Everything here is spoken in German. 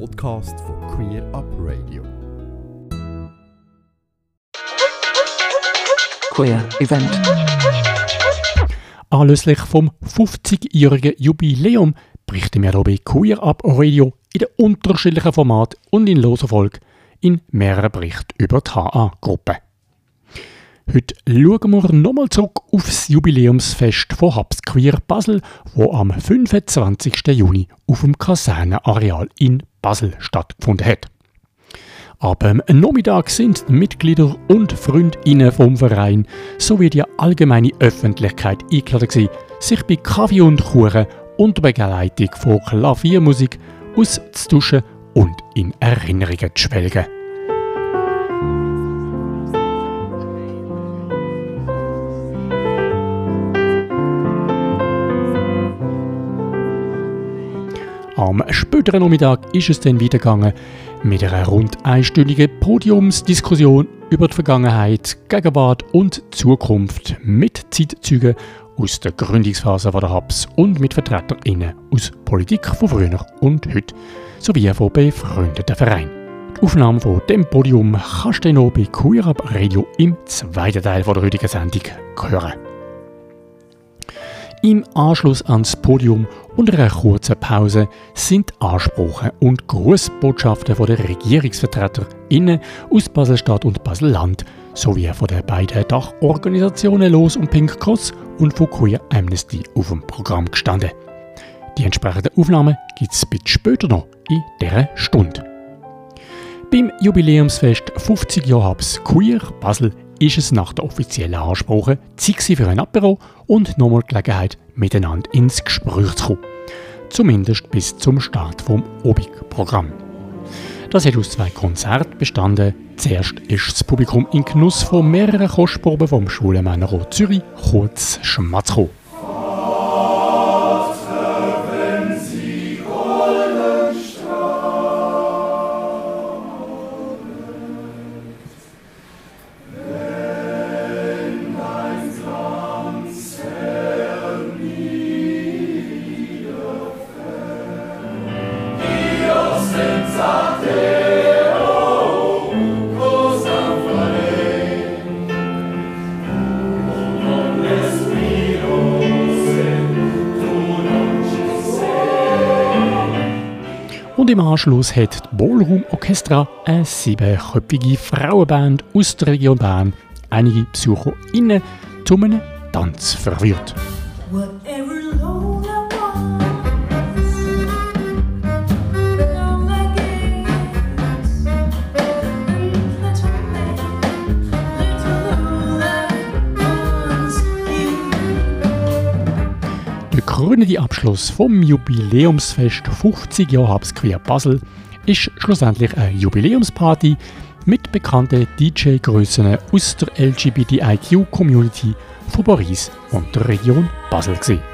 Podcast von Queer Up Radio. Queer Event. Anlässlich vom 50-jährigen Jubiläum berichten wir hier bei Queer Up Radio in den unterschiedlichen Formaten und in loser Folge in mehreren Berichten über die HA-Gruppe. Heute schauen wir nochmal zurück auf das Jubiläumsfest von Hubs Queer Basel, wo am 25. Juni auf dem Kasernenareal in Basel stattgefunden hat. Am Nachmittag sind die Mitglieder und Freundinnen vom Verein sowie die allgemeine Öffentlichkeit eingeladen gewesen, sich bei Kaffee und Kuchen unter Begleitung von Klaviermusik auszutauschen und in Erinnerungen zu schwelgen. Am späteren Nachmittag ist es dann weitergegangen mit einer rund einstündigen Podiumsdiskussion über die Vergangenheit, Gegenwart und Zukunft mit Zeitzeugen aus der Gründungsphase der Hubs und mit VertreterInnen aus Politik von früher und heute sowie von befreundeten Vereinen. Die Aufnahme von dem Podium kannst du noch bei Queer Up Radio im zweiten Teil der heutigen Sendung hören. Im Anschluss ans Podium und einer kurzen Pause sind Ansprachen und Grußbotschaften von den RegierungsvertreterInnen aus Baselstadt und Baselland sowie von den beiden Dachorganisationen Los und Pink Cross und von Queer Amnesty auf dem Programm gestanden. Die entsprechenden Aufnahmen gibt es bitte später noch in dieser Stunde. Beim Jubiläumsfest 50 Jahre Hubs Queer Basel ist es nach der offiziellen Ansprache Zeit für ein Apero und nochmal Gelegenheit, miteinander ins Gespräch zu kommen. Zumindest bis zum Start vom Obig-Programm. Das hat aus zwei Konzerten bestanden. Zuerst ist das Publikum in Genuss von mehreren Kostproben vom Schulenmännerrot Zürich, kurz Schmatz gekommen. Und im Anschluss hat die Ballroom Orchestra, eine siebenköpfige Frauenband aus der Region Bern, einige BesucherInnen zu einem Tanz verwirrt. Whatever krönende Abschluss vom Jubiläumsfest 50 Jahre Hubs Queer Basel ist schlussendlich eine Jubiläumsparty mit bekannten DJ-Grössen aus der LGBTIQ-Community von Paris und der Region Basel. Gewesen.